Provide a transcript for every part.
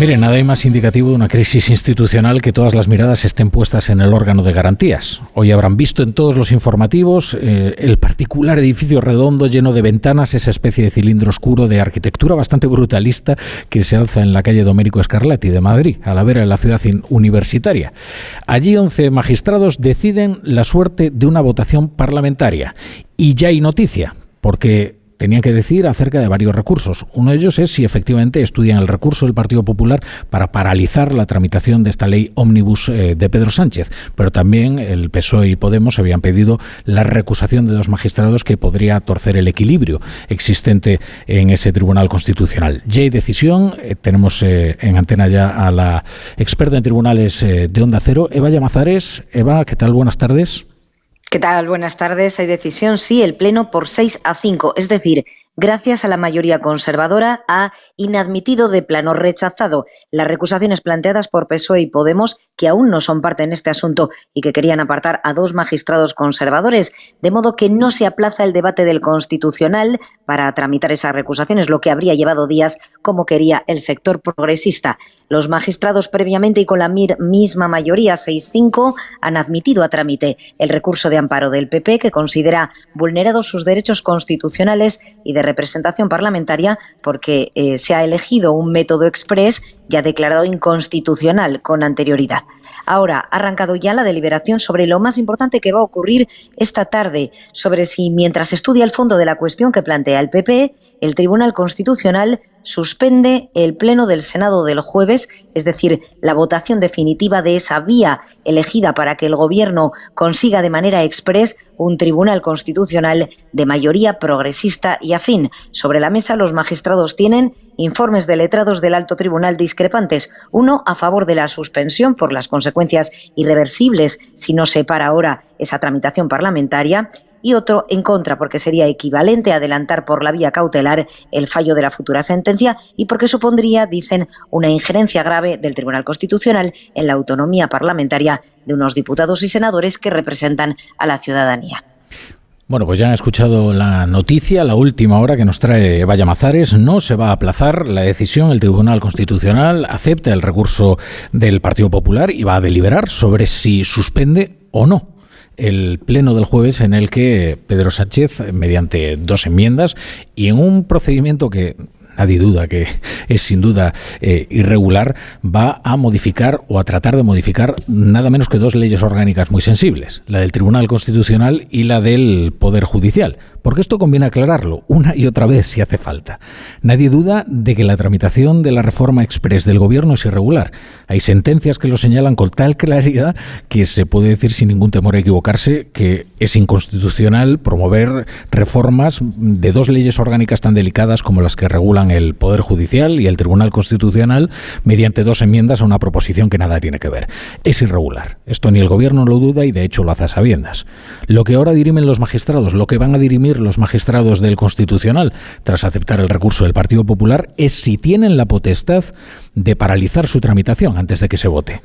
Mire, nada hay más indicativo de una crisis institucional que todas las miradas estén puestas en el órgano de garantías. Hoy habrán visto en todos los informativos eh, el particular edificio redondo lleno de ventanas, esa especie de cilindro oscuro de arquitectura bastante brutalista que se alza en la calle Domérico Scarlatti de Madrid, a la vera de la ciudad universitaria. Allí 11 magistrados deciden la suerte de una votación parlamentaria. Y ya hay noticia, porque tenían que decir acerca de varios recursos. Uno de ellos es si efectivamente estudian el recurso del Partido Popular para paralizar la tramitación de esta ley ómnibus eh, de Pedro Sánchez, pero también el PSOE y Podemos habían pedido la recusación de dos magistrados que podría torcer el equilibrio existente en ese Tribunal Constitucional. Ya hay decisión, eh, tenemos eh, en antena ya a la experta en tribunales de Onda Cero, Eva Llamazares. Eva, ¿qué tal? Buenas tardes. ¿Qué tal? Buenas tardes. Hay decisión, sí, el Pleno por 6 a 5, es decir, gracias a la mayoría conservadora, ha inadmitido de plano rechazado las recusaciones planteadas por PSOE y Podemos, que aún no son parte en este asunto y que querían apartar a dos magistrados conservadores, de modo que no se aplaza el debate del Constitucional para tramitar esas recusaciones, lo que habría llevado días como quería el sector progresista. Los magistrados previamente y con la misma mayoría, 6-5, han admitido a trámite el recurso de amparo del PP, que considera vulnerados sus derechos constitucionales y de representación parlamentaria porque eh, se ha elegido un método express ya declarado inconstitucional con anterioridad. Ahora ha arrancado ya la deliberación sobre lo más importante que va a ocurrir esta tarde, sobre si mientras estudia el fondo de la cuestión que plantea el PP, el Tribunal Constitucional suspende el pleno del Senado del jueves, es decir, la votación definitiva de esa vía elegida para que el Gobierno consiga de manera express un tribunal constitucional de mayoría progresista y afín. Sobre la mesa los magistrados tienen informes de letrados del alto tribunal discrepantes, uno a favor de la suspensión por las consecuencias irreversibles si no se para ahora esa tramitación parlamentaria y otro en contra porque sería equivalente a adelantar por la vía cautelar el fallo de la futura sentencia y porque supondría, dicen, una injerencia grave del Tribunal Constitucional en la autonomía parlamentaria de unos diputados y senadores que representan a la ciudadanía. Bueno, pues ya han escuchado la noticia, la última hora que nos trae Eva Mazares. No se va a aplazar la decisión. El Tribunal Constitucional acepta el recurso del Partido Popular y va a deliberar sobre si suspende o no el pleno del jueves en el que Pedro Sánchez, mediante dos enmiendas y en un procedimiento que nadie duda que es sin duda eh, irregular, va a modificar o a tratar de modificar nada menos que dos leyes orgánicas muy sensibles, la del Tribunal Constitucional y la del Poder Judicial. Porque esto conviene aclararlo una y otra vez si hace falta. Nadie duda de que la tramitación de la reforma express del Gobierno es irregular. Hay sentencias que lo señalan con tal claridad que se puede decir sin ningún temor a equivocarse que es inconstitucional promover reformas de dos leyes orgánicas tan delicadas como las que regulan el Poder Judicial y el Tribunal Constitucional mediante dos enmiendas a una proposición que nada tiene que ver. Es irregular. Esto ni el Gobierno lo duda y de hecho lo hace a sabiendas. Lo que ahora dirimen los magistrados, lo que van a dirimir los magistrados del Constitucional tras aceptar el recurso del Partido Popular es si tienen la potestad de paralizar su tramitación antes de que se vote.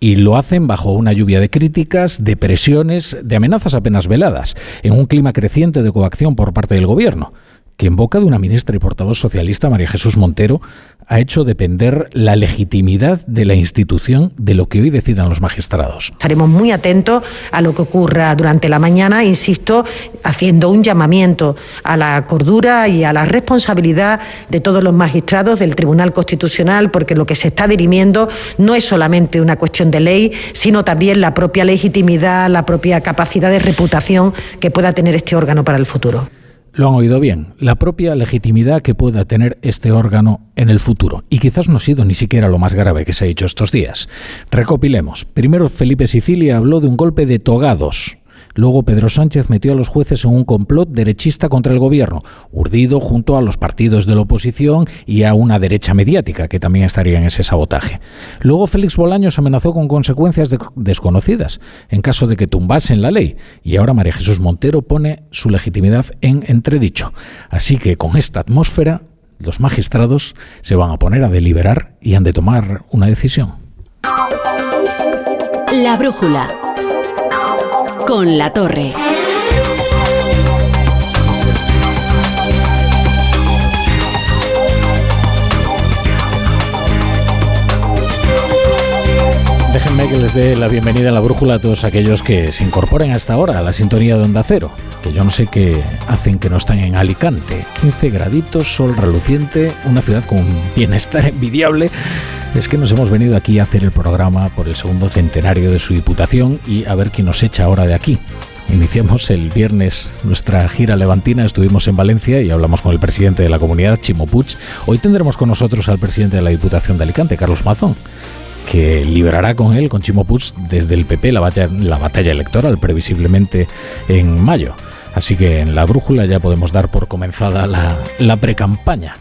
Y lo hacen bajo una lluvia de críticas, de presiones, de amenazas apenas veladas, en un clima creciente de coacción por parte del Gobierno que en boca de una ministra y portavoz socialista, María Jesús Montero, ha hecho depender la legitimidad de la institución de lo que hoy decidan los magistrados. Estaremos muy atentos a lo que ocurra durante la mañana, insisto, haciendo un llamamiento a la cordura y a la responsabilidad de todos los magistrados del Tribunal Constitucional, porque lo que se está dirimiendo no es solamente una cuestión de ley, sino también la propia legitimidad, la propia capacidad de reputación que pueda tener este órgano para el futuro. Lo han oído bien, la propia legitimidad que pueda tener este órgano en el futuro. Y quizás no ha sido ni siquiera lo más grave que se ha hecho estos días. Recopilemos. Primero, Felipe Sicilia habló de un golpe de togados Luego Pedro Sánchez metió a los jueces en un complot derechista contra el gobierno, urdido junto a los partidos de la oposición y a una derecha mediática que también estaría en ese sabotaje. Luego Félix Bolaños amenazó con consecuencias desconocidas en caso de que tumbasen la ley y ahora María Jesús Montero pone su legitimidad en entredicho. Así que con esta atmósfera los magistrados se van a poner a deliberar y han de tomar una decisión. La brújula con la torre. Que les dé la bienvenida en la brújula a todos aquellos que se incorporen hasta ahora a la sintonía de Onda Cero, que yo no sé qué hacen que no están en Alicante. 15 graditos, sol reluciente, una ciudad con un bienestar envidiable. Es que nos hemos venido aquí a hacer el programa por el segundo centenario de su diputación y a ver quién nos echa ahora de aquí. Iniciamos el viernes nuestra gira levantina, estuvimos en Valencia y hablamos con el presidente de la comunidad, Chimo. Hoy tendremos con nosotros al presidente de la Diputación de Alicante, Carlos Mazón, que librará con él, con Chimo Puig, desde el PP la batalla, la batalla electoral, previsiblemente en mayo. Así que en la brújula ya podemos dar por comenzada la, la precampaña.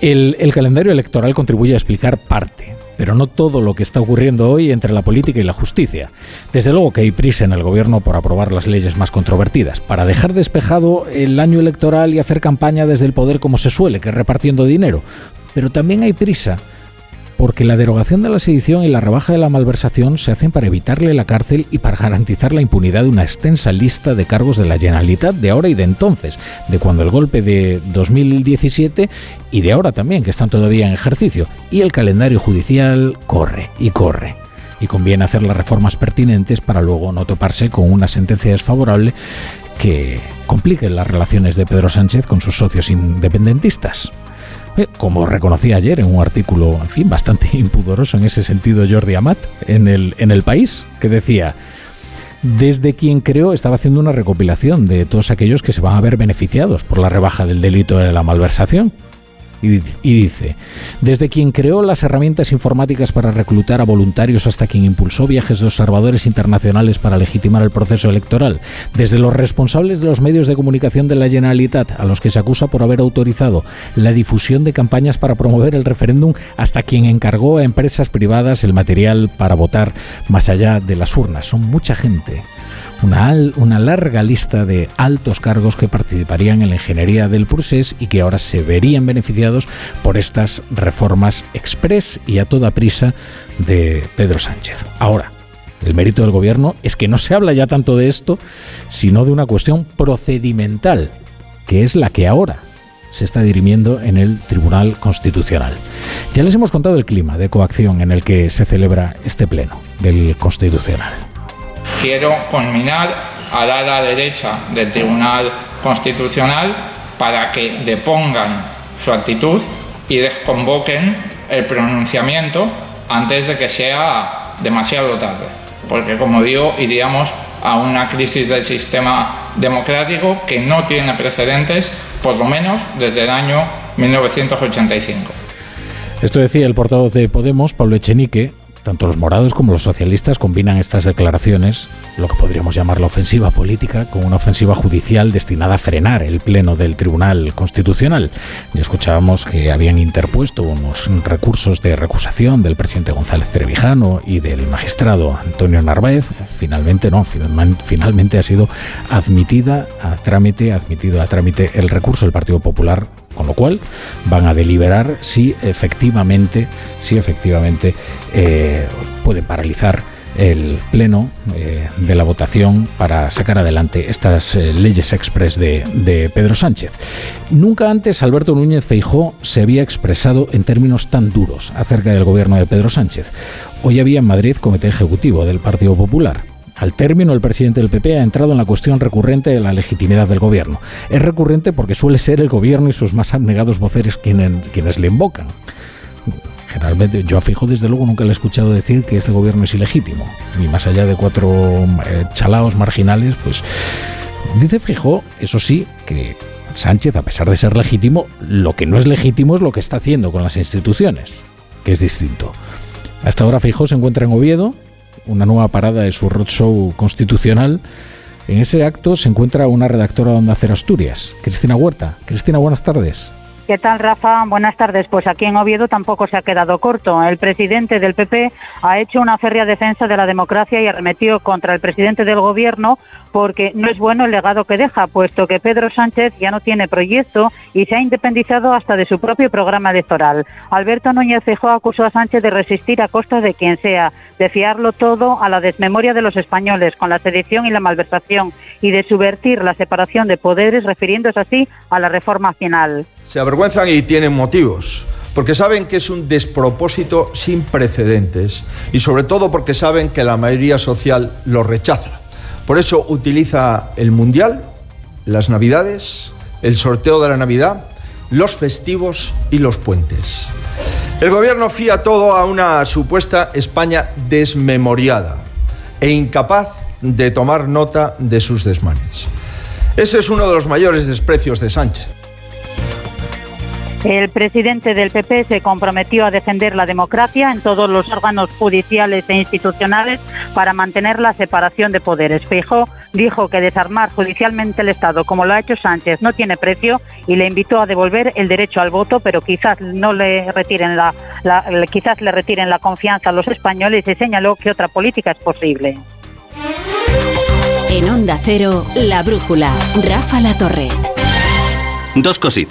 El, el calendario electoral contribuye a explicar parte pero no todo lo que está ocurriendo hoy entre la política y la justicia. Desde luego que hay prisa en el gobierno por aprobar las leyes más controvertidas, para dejar despejado el año electoral y hacer campaña desde el poder como se suele, que es repartiendo dinero. Pero también hay prisa porque la derogación de la sedición y la rebaja de la malversación se hacen para evitarle la cárcel y para garantizar la impunidad de una extensa lista de cargos de la Generalitat de ahora y de entonces, de cuando el golpe de 2017 y de ahora también, que están todavía en ejercicio. Y el calendario judicial corre y corre. Y conviene hacer las reformas pertinentes para luego no toparse con una sentencia desfavorable que complique las relaciones de Pedro Sánchez con sus socios independentistas. Como reconocía ayer en un artículo, en fin, bastante impudoroso en ese sentido Jordi Amat en el, en el país, que decía, desde quien creó, estaba haciendo una recopilación de todos aquellos que se van a ver beneficiados por la rebaja del delito de la malversación. Y, dice, desde quien creó las herramientas informáticas para reclutar a voluntarios hasta quien impulsó viajes de observadores internacionales para legitimar el proceso electoral, desde los responsables de los medios de comunicación de la Generalitat, a los que se acusa por haber autorizado la difusión de campañas para promover el referéndum, hasta quien encargó a empresas privadas el material para votar más allá de las urnas. Son mucha gente una, larga lista de altos cargos que participarían en la ingeniería del procés y que ahora se verían beneficiados por estas reformas express y a toda prisa de Pedro Sánchez. Ahora, el mérito del gobierno es que no se habla ya tanto de esto, sino de una cuestión procedimental, que es la que ahora se está dirimiendo en el Tribunal Constitucional. Ya les hemos contado el clima de coacción en el que se celebra este pleno del Constitucional quiero conminar a la derecha del Tribunal Constitucional para que depongan su actitud y desconvoquen el pronunciamiento antes de que sea demasiado tarde. Porque, como digo, iríamos a una crisis del sistema democrático que no tiene precedentes, por lo menos desde el año 1985. Esto decía el portavoz de Podemos, Pablo Echenique, tanto los morados como los socialistas combinan estas declaraciones, lo que podríamos llamar la ofensiva política, con una ofensiva judicial destinada a frenar el pleno del Tribunal Constitucional. Ya escuchábamos que habían interpuesto unos recursos de recusación del presidente González Trevijano y del magistrado Antonio Narváez. Finalmente no, finalmente ha sido admitida a trámite, admitido a trámite el recurso del Partido Popular con lo cual van a deliberar si efectivamente, si efectivamente eh, pueden paralizar el pleno eh, de la votación para sacar adelante estas eh, leyes express de, de, Pedro Sánchez. Nunca antes Alberto Núñez Feijó se había expresado en términos tan duros acerca del gobierno de Pedro Sánchez. Hoy había en Madrid comité ejecutivo del Partido Popular. Al término, el presidente del PP ha entrado en la cuestión recurrente de la legitimidad del gobierno. Es recurrente porque suele ser el gobierno y sus más abnegados voceres quienes, le invocan. Generalmente, yo a Fijo desde luego nunca le he escuchado decir que este gobierno es ilegítimo. Y más allá de cuatro eh, chalaos marginales, pues dice Fijo, eso sí, que Sánchez, a pesar de ser legítimo, lo que no es legítimo es lo que está haciendo con las instituciones, que es distinto. Hasta ahora Fijo se encuentra en Oviedo, una nueva parada de su roadshow constitucional. En ese acto se encuentra una redactora de Onda Cero Asturias, Cristina Huerta. Cristina, buenas tardes. ¿Qué tal, Rafa? Buenas tardes. Pues aquí en Oviedo tampoco se ha quedado corto. El presidente del PP ha hecho una férrea defensa de la democracia y arremetió contra el presidente del Gobierno porque no es bueno el legado que deja, puesto que Pedro Sánchez ya no tiene proyecto y se ha independizado hasta de su propio programa electoral. Alberto Núñez Feijóo acusó a Sánchez de resistir a costa de quien sea, de fiarlo todo a la desmemoria de los españoles con la sedición y la malversación y de subvertir la separación de poderes refiriéndose así a la reforma final. Se avergüenzan y tienen motivos porque saben que es un despropósito sin precedentes y sobre todo porque saben que la mayoría social lo rechaza. Por eso utiliza el Mundial, las Navidades, el sorteo de la Navidad, los festivos y los puentes. El gobierno fía todo a una supuesta España desmemoriada e incapaz de tomar nota de sus desmanes. Ese es uno de los mayores desprecios de Sánchez. El presidente del PP se comprometió a defender la democracia en todos los órganos judiciales e institucionales para mantener la separación de poderes. Fijó dijo que desarmar judicialmente el Estado, como lo ha hecho Sánchez, no tiene precio y le invitó a devolver el derecho al voto, pero quizás no le retiren la, quizás le retiren la confianza a los españoles y señaló que otra política es posible. En Onda Cero, La Brújula, Rafa La Torre. Dos cositas.